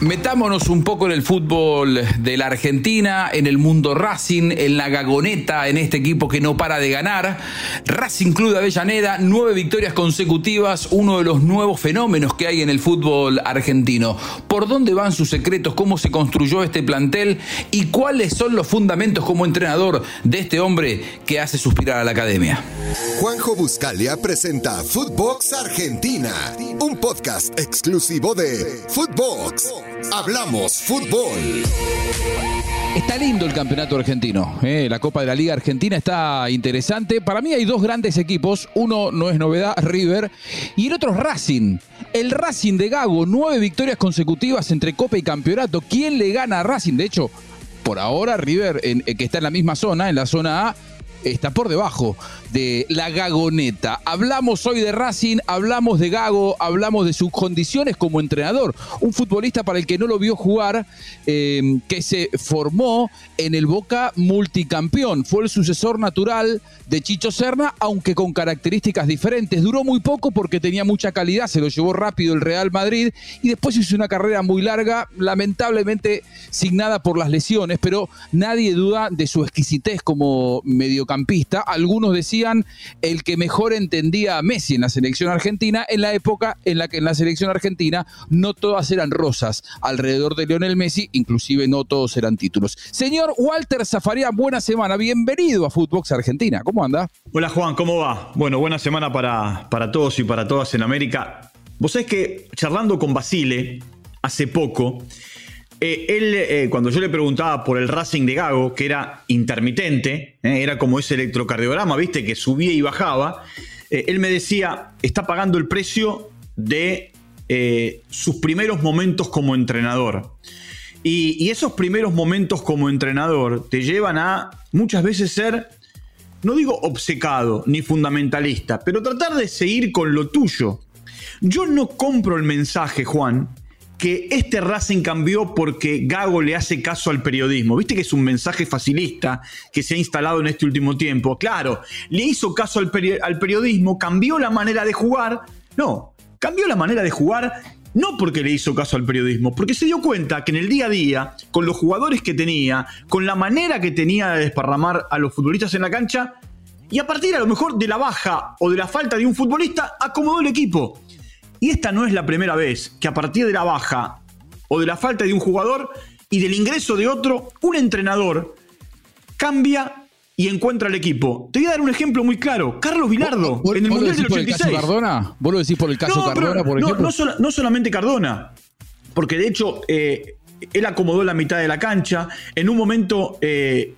Metámonos un poco en el fútbol de la Argentina, en el mundo Racing, en la gagoneta, en este equipo que no para de ganar. Racing Club de Avellaneda, nueve victorias consecutivas, uno de los nuevos fenómenos que hay en el fútbol argentino. ¿Por dónde van sus secretos? ¿Cómo se construyó este plantel? ¿Y cuáles son los fundamentos como entrenador de este hombre que hace suspirar a la academia? Juanjo Buscalia presenta Footbox Argentina, un podcast exclusivo de Footbox. Hablamos fútbol. Está lindo el campeonato argentino. ¿eh? La Copa de la Liga Argentina está interesante. Para mí hay dos grandes equipos. Uno no es novedad, River. Y el otro es Racing. El Racing de Gago, nueve victorias consecutivas entre Copa y Campeonato. ¿Quién le gana a Racing? De hecho, por ahora River, eh, que está en la misma zona, en la zona A, está por debajo de la Gagoneta. Hablamos hoy de Racing, hablamos de Gago, hablamos de sus condiciones como entrenador. Un futbolista para el que no lo vio jugar, eh, que se formó en el Boca multicampeón. Fue el sucesor natural de Chicho Serna, aunque con características diferentes. Duró muy poco porque tenía mucha calidad, se lo llevó rápido el Real Madrid y después hizo una carrera muy larga, lamentablemente signada por las lesiones, pero nadie duda de su exquisitez como mediocampista. Algunos decían el que mejor entendía a Messi en la selección argentina en la época en la que en la selección argentina no todas eran rosas alrededor de Lionel Messi, inclusive no todos eran títulos. Señor Walter Zafaria, buena semana, bienvenido a Footbox Argentina, ¿cómo anda? Hola Juan, ¿cómo va? Bueno, buena semana para, para todos y para todas en América. Vos sabés que charlando con Basile hace poco, eh, él, eh, cuando yo le preguntaba por el Racing de Gago, que era intermitente, eh, era como ese electrocardiograma, viste, que subía y bajaba, él me decía, está pagando el precio de sus primeros momentos como entrenador. Y, y, esos primeros momentos como entrenador te llevan a muchas veces ser, no digo obcecado ni fundamentalista, pero tratar de seguir con lo tuyo. Yo no compro el mensaje, Juan, que este Racing cambió porque Gago le hace caso al periodismo. Viste que es un mensaje facilista que se ha instalado en este último tiempo. Claro, le hizo caso al, al periodismo, cambió la manera de jugar. No, cambió la manera de jugar no porque le hizo caso al periodismo, porque se dio cuenta que en el día a día, con los jugadores que tenía, con la manera que tenía de desparramar a los futbolistas en la cancha, y a partir a lo mejor de la baja o de la falta de un futbolista, acomodó el equipo. Y esta no es la primera vez que a partir de la baja o de la falta de un jugador y del ingreso de otro, un entrenador cambia y encuentra el equipo. Te voy a dar un ejemplo muy claro. Carlos Vilardo, en el Mundial del 86. Por el caso Cardona? ¿Vos lo decís por el caso Cardona, por ejemplo? No, solamente Cardona, porque de hecho eh, él acomodó la mitad de la cancha. En un momento, eh,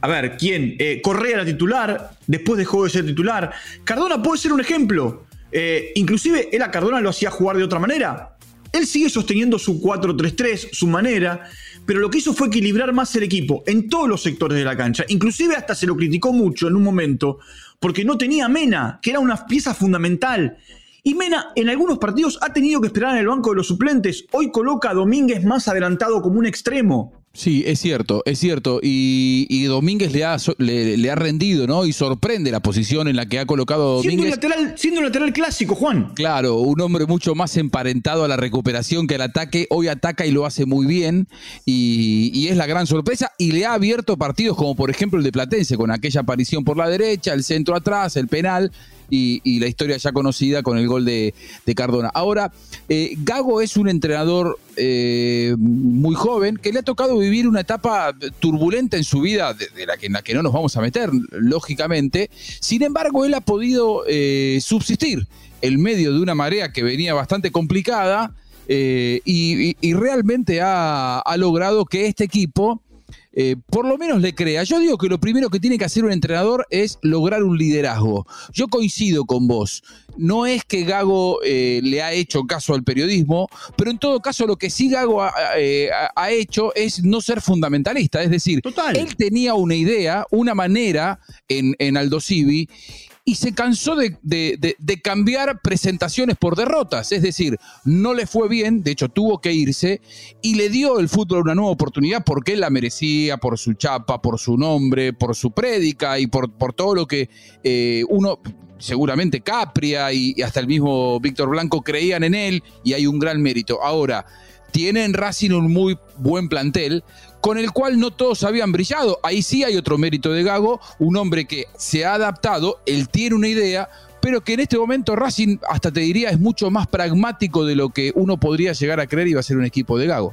a ver, ¿quién? Eh, Correa era titular, después dejó de ser titular. Cardona puede ser un ejemplo. Eh, inclusive él a Cardona lo hacía jugar de otra manera. Él sigue sosteniendo su 4-3-3, su manera, pero lo que hizo fue equilibrar más el equipo en todos los sectores de la cancha. Inclusive hasta se lo criticó mucho en un momento porque no tenía Mena, que era una pieza fundamental. Y Mena en algunos partidos ha tenido que esperar en el banco de los suplentes. Hoy coloca a Domínguez más adelantado como un extremo. Sí, es cierto, es cierto. Y, Domínguez le ha, le, ha rendido, ¿no? Y sorprende la posición en la que ha colocado Domínguez. Siendo un lateral, siendo un lateral clásico, Juan. Claro, un hombre mucho más emparentado a la recuperación que al ataque. Hoy ataca y lo hace muy bien. Y, y es la gran sorpresa. Y le ha abierto partidos como por ejemplo el de Platense, con aquella aparición por la derecha, el centro atrás, el penal y, la historia ya conocida con el gol de, Cardona. Ahora, eh, Gago es un entrenador eh, muy joven que le ha tocado vivir una etapa turbulenta en su vida, de, la que, en la que no nos vamos a meter, lógicamente. Sin embargo, él ha podido eh, subsistir en medio de una marea que venía bastante complicada. y, realmente ha, logrado que este equipo eh, por lo menos le crea. Yo digo que lo primero que tiene que hacer un entrenador es lograr un liderazgo. Yo coincido con vos. No es que Gago eh, le ha hecho caso al periodismo, pero en todo caso lo que sí Gago ha, eh, hecho es no ser fundamentalista. Es decir, él tenía una idea, una manera en, en Aldo Civi y se cansó de, cambiar presentaciones por derrotas. Es decir, no le fue bien, de hecho tuvo que irse y le dio el fútbol una nueva oportunidad porque él la merecía, por su chapa, por su nombre, por su prédica y por, por todo lo que eh, uno seguramente Capria y, hasta el mismo Víctor Blanco creían en él y hay un gran mérito. Ahora, tiene en Racing un muy buen plantel, con el cual no todos habían brillado. Ahí sí hay otro mérito de Gago, un hombre que se ha adaptado, él tiene una idea, pero que en este momento Racing, hasta te diría, es mucho más pragmático de lo que uno podría llegar a creer iba a ser un equipo de Gago.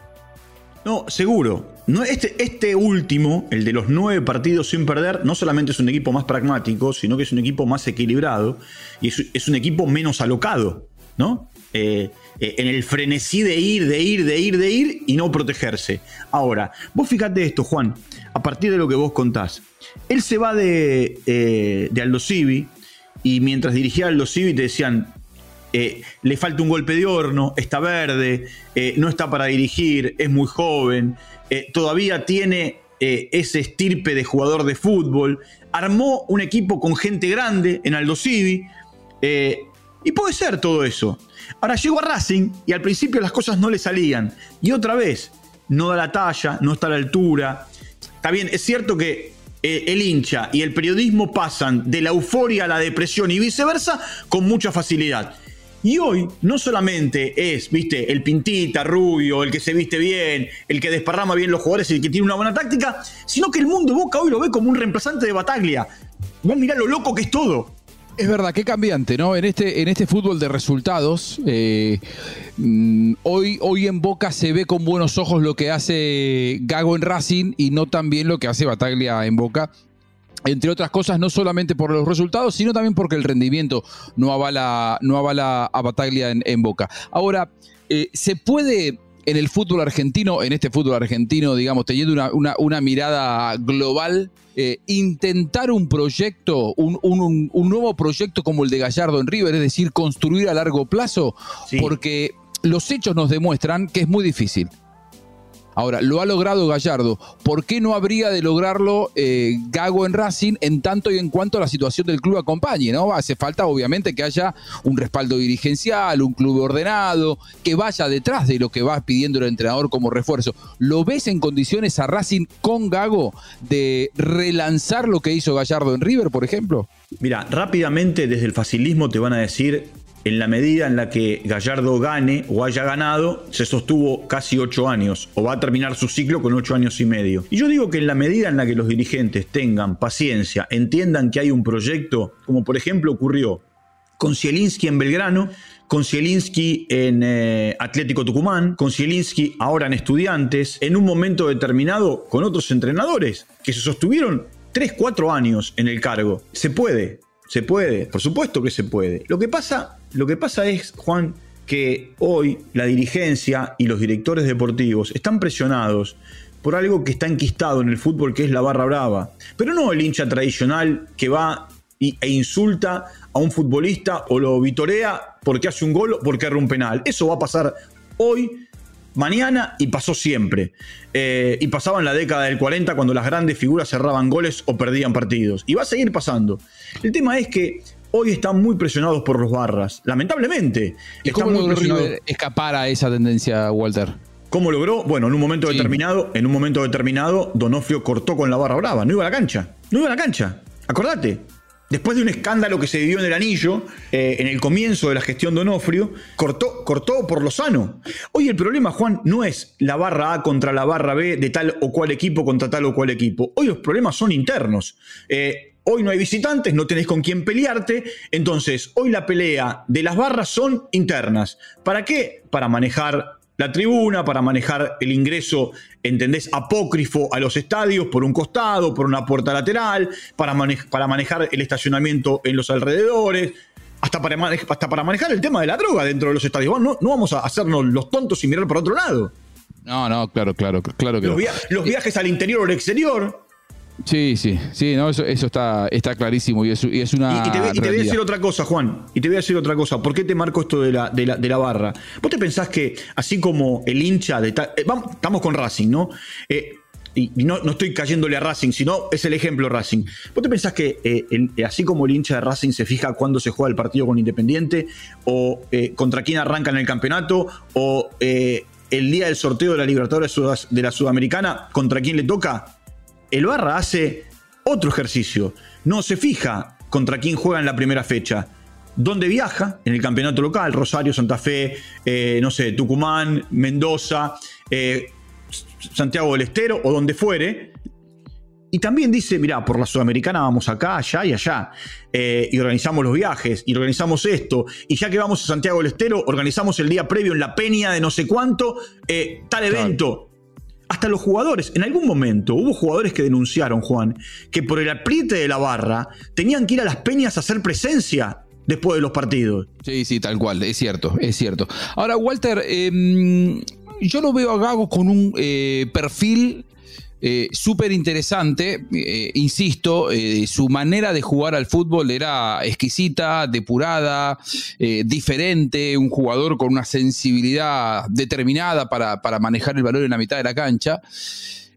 No, seguro. No, este, este último, el de los nueve partidos sin perder, no solamente es un equipo más pragmático, sino que es un equipo más equilibrado y es, un equipo menos alocado, ¿no? Eh, eh, en el frenesí de ir, de ir, de ir, de ir y no protegerse. Ahora, vos fíjate esto, Juan, a partir de lo que vos contás. Él se va de, eh, Aldo Civi y mientras dirigía Aldo Civi te decían, eh, le falta un golpe de horno, está verde, eh, no está para dirigir, es muy joven, eh, todavía tiene ese estirpe de jugador de fútbol, armó un equipo con gente grande en Aldo Civi, y puede ser todo eso. Ahora llegó a Racing y al principio las cosas no le salían, y otra vez, no da la talla, no está a la altura. Está bien, es cierto que el hincha y el periodismo pasan de la euforia a la depresión y viceversa con mucha facilidad. Y hoy no solamente es, viste, el pintita, rubio, el que se viste bien, el que desparrama bien los jugadores, el que tiene una buena táctica, sino que el mundo Boca hoy lo ve como un reemplazante de Bataglia. Vos mirá lo loco que es todo. Es verdad, qué cambiante, ¿no? En este, en este fútbol de resultados, eh, mm, hoy, hoy en Boca se ve con buenos ojos lo que hace Gago en Racing y no tan bien lo que hace Bataglia en Boca entre otras cosas, no solamente por los resultados, sino también porque el rendimiento no avala, no avala a Bataglia en, Boca. Ahora, eh, ¿se puede en el fútbol argentino, en este fútbol argentino, digamos, teniendo una, mirada global, eh, intentar un proyecto, un, nuevo proyecto como el de Gallardo en River, es decir, construir a largo plazo? Porque los hechos nos demuestran que es muy difícil. Ahora, lo ha logrado Gallardo. ¿Por qué no habría de lograrlo eh, Gago en Racing en tanto y en cuanto la situación del club acompañe? ¿no? Hace falta, obviamente, que haya un respaldo dirigencial, un club ordenado, que vaya detrás de lo que va pidiendo el entrenador como refuerzo. ¿Lo ves en condiciones a Racing con Gago de relanzar lo que hizo Gallardo en River, por ejemplo? Mira, rápidamente desde el facilismo te van a decir en la medida en la que Gallardo gane o haya ganado, se sostuvo casi ocho años, o va a terminar su ciclo con ocho años y medio. Y yo digo que en la medida en la que los dirigentes tengan paciencia, entiendan que hay un proyecto, como por ejemplo ocurrió con Zielinski en Belgrano, con Zielinski en eh, Atlético Tucumán, con Zielinski ahora en Estudiantes, en un momento determinado con otros entrenadores que se sostuvieron 3, 4 años en el cargo. Se puede, se puede, por supuesto que se puede. Lo que pasa, lo que pasa es, Juan, que hoy la dirigencia y los directores deportivos están presionados por algo que está enquistado en el fútbol, que es la barra brava. Pero no el hincha tradicional que va e insulta a un futbolista o lo vitorea porque hace un gol o porque erra un penal. Eso va a pasar hoy mañana y pasó siempre. Eh, y pasaba en la década del 40 cuando las grandes figuras cerraban goles o perdían partidos. Y va a seguir pasando. El tema es que hoy están muy presionados por los barras, lamentablemente. ¿Y cómo logró escapar a esa tendencia, Walter? ¿Cómo logró? Bueno, en un momento determinado, en un momento determinado, Donofrio cortó con la barra brava, no iba a la cancha, no iba a la cancha. Acordate, Después de un escándalo que se vivió en el anillo, eh, en el comienzo de la gestión de Onofrio, cortó, cortó por lo sano. Hoy el problema, Juan, no es la barra A contra la barra B de tal o cual equipo contra tal o cual equipo. Hoy los problemas son internos. Eh, hoy no hay visitantes, no tenés con quién pelearte. Entonces, hoy la pelea de las barras son internas. ¿Para qué? Para manejar la tribuna, para manejar el ingreso, ¿entendés? Apócrifo a los estadios por un costado, por una puerta lateral, para, para manejar el estacionamiento en los alrededores, hasta para, hasta para manejar el tema de la droga dentro de los estadios. No, no vamos a hacernos los tontos y mirar por otro lado. No, no, claro, claro, claro que los, los viajes al interior o al exterior, Sí, sí, sí, no, eso, eso está, está clarísimo y es, y es una. Y, te, voy a decir otra cosa, Juan. Y te voy a decir otra cosa. ¿Por qué te marco esto de la, de la, barra? ¿Vos te pensás que, así como el hincha de. Eh, vamos, estamos con Racing, ¿no? Eh, y no, estoy cayéndole a Racing, sino es el ejemplo Racing. ¿Vos te pensás que eh, así como el hincha de Racing se fija cuándo se juega el partido con Independiente, o contra quién arranca en el campeonato, o el día del sorteo de la Libertadores de la Sudamericana, contra quién le toca? El Barra hace otro ejercicio. No se fija contra quién juega en la primera fecha. dónde viaja en el campeonato local, Rosario, Santa Fe, eh, no sé, Tucumán, Mendoza, eh, Santiago del Estero o donde fuere. Y también dice, mira, por la Sudamericana vamos acá, allá y allá. Eh, y organizamos los viajes, y organizamos esto. Y ya que vamos a Santiago del Estero, organizamos el día previo en la peña de no sé cuánto, tal evento hasta los jugadores, en algún momento hubo jugadores que denunciaron, Juan, que por el apriete de la barra tenían que ir a las peñas a hacer presencia después de los partidos. Sí, sí, tal cual, es cierto, es cierto. Ahora, Walter, em, yo lo veo a Gago con un eh, perfil eh, súper interesante, eh, insisto, eh, su manera de jugar al fútbol era exquisita, depurada, diferente, un jugador con una sensibilidad determinada para, manejar el valor en la mitad de la cancha.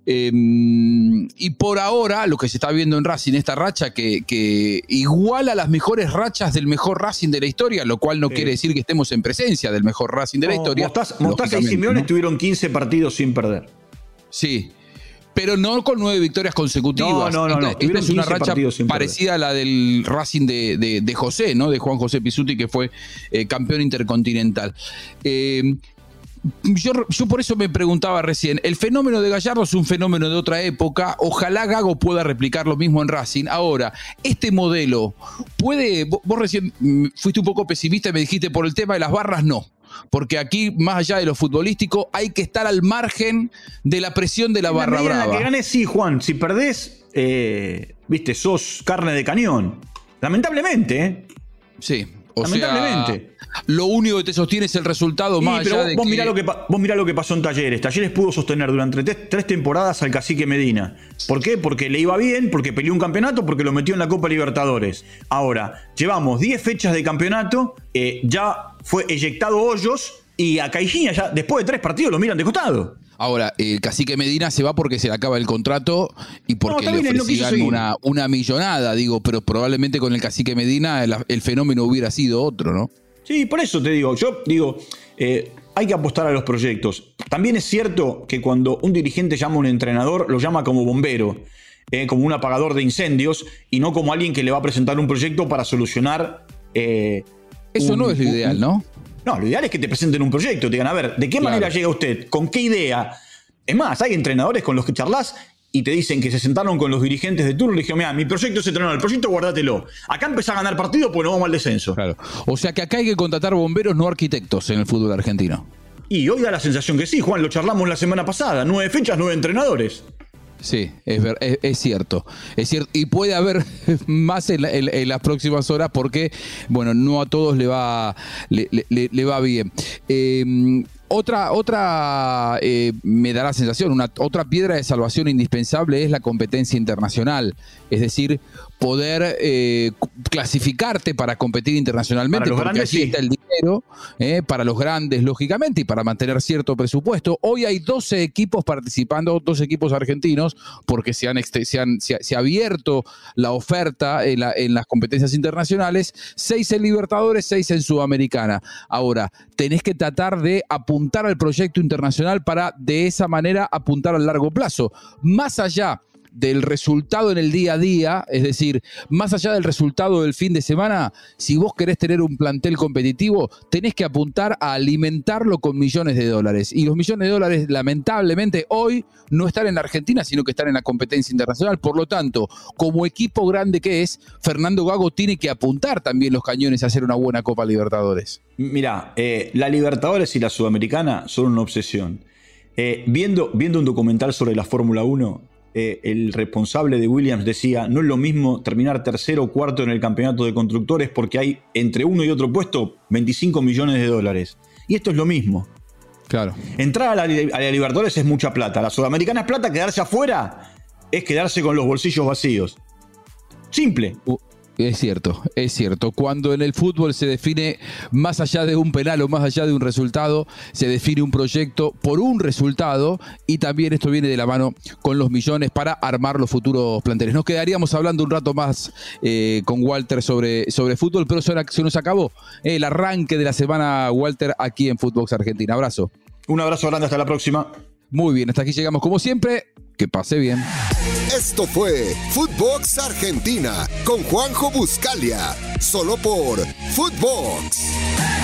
Em, y por ahora, lo que se está viendo en Racing, esta racha que, iguala las mejores rachas del mejor Racing de la historia, lo cual no quiere decir que estemos en presencia del mejor Racing de la historia. Mostaza, y Simeone tuvieron 15 partidos sin perder. Sí, pero no con nueve victorias consecutivas. No, no, no. Esta, es una racha parecida a la del Racing de, José, ¿no? De Juan José Pisuti, que fue eh, campeón intercontinental. Eh, yo, yo, por eso me preguntaba recién, el fenómeno de Gallardo es un fenómeno de otra época, ojalá Gago pueda replicar lo mismo en Racing. Ahora, este modelo puede, vos recién mm, fuiste un poco pesimista y me dijiste por el tema de las barras, no porque aquí, más allá de lo futbolístico, hay que estar al margen de la presión de la barra brava. La que ganes, sí, Juan. Si perdés, eh, viste, sos carne de cañón. Lamentablemente, ¿eh? Sí. O Lamentablemente. lo único que te sostiene es el resultado más allá de vos, mirá lo que, vos mirá lo que pasó en Talleres. Talleres pudo sostener durante tres, temporadas al cacique Medina. ¿Por qué? Porque le iba bien, porque peleó un campeonato, porque lo metió en la Copa Libertadores. Ahora, llevamos 10 fechas de campeonato, eh, ya fue eyectado Hoyos y a Caixinha ya después de tres partidos lo miran de costado. Ahora, el cacique Medina se va porque se le acaba el contrato y porque le ofrecían una, una, millonada, digo, pero probablemente con el cacique Medina el, fenómeno hubiera sido otro, ¿no? Sí, por eso te digo, yo digo, eh, hay que apostar a los proyectos. También es cierto que cuando un dirigente llama a un entrenador, lo llama como bombero, eh, como un apagador de incendios y no como alguien que le va a presentar un proyecto para solucionar eh, eso no es lo ideal, ¿no? No, lo ideal es que te presenten un proyecto, te digan, a ver, ¿de qué manera llega usted? ¿Con qué idea? Es más, hay entrenadores con los que charlas y te dicen que se sentaron con los dirigentes de turno y dijeron, mira, mi proyecto es entrenar, el proyecto guardátelo. Acá empezá a ganar partido pues no vamos al descenso. Claro. O sea que acá hay que contratar bomberos, no arquitectos en el fútbol argentino. Y hoy da la sensación que sí, Juan, lo charlamos la semana pasada. Nueve fechas, nueve entrenadores. Sí, es, es, cierto. Es cierto. Y puede haber más en, las próximas horas porque, bueno, no a todos le va, le, le, va bien. Eh, otra, otra eh, me da la sensación, una, otra piedra de salvación indispensable es la competencia internacional. Es decir, poder eh, clasificarte para competir internacionalmente, porque allí está el dinero, eh, para los grandes, lógicamente, y para mantener cierto presupuesto. Hoy hay 12 equipos participando, 12 equipos argentinos, porque se, han, se, ha, abierto la oferta en, en las competencias internacionales, 6 en Libertadores, 6 en Sudamericana. Ahora, tenés que tratar de apuntar al proyecto internacional para de esa manera apuntar al largo plazo. Más allá del resultado en el día a día, es decir, más allá del resultado del fin de semana, si vos querés tener un plantel competitivo, tenés que apuntar a alimentarlo con millones de dólares. Y los millones de dólares, lamentablemente, hoy no están en la Argentina, sino que están en la competencia internacional. Por lo tanto, como equipo grande que es, Fernando Gago tiene que apuntar también los cañones a hacer una buena Copa Libertadores. Mira, eh, la Libertadores y la Sudamericana son una obsesión. Eh, viendo, viendo un documental sobre la Fórmula 1, eh, el responsable de Williams decía, no es lo mismo terminar tercero o cuarto en el campeonato de constructores porque hay entre uno y otro puesto 25 millones de dólares. Y esto es lo mismo. Claro. Entrar a la, Libertadores es mucha plata. La Sudamericana es plata, quedarse afuera es quedarse con los bolsillos vacíos. Simple. Es cierto, es cierto. Cuando en el fútbol se define más allá de un penal o más allá de un resultado, se define un proyecto por un resultado y también esto viene de la mano con los millones para armar los futuros planteles. Nos quedaríamos hablando un rato más eh, con Walter sobre, sobre fútbol, pero se, nos acabó el arranque de la semana, Walter, aquí en Footbox Argentina. Abrazo. Un abrazo grande, hasta la próxima. Muy bien, hasta aquí llegamos como siempre. Que pase bien. Esto fue Footbox Argentina con Juanjo Buscalia, solo por Footbox.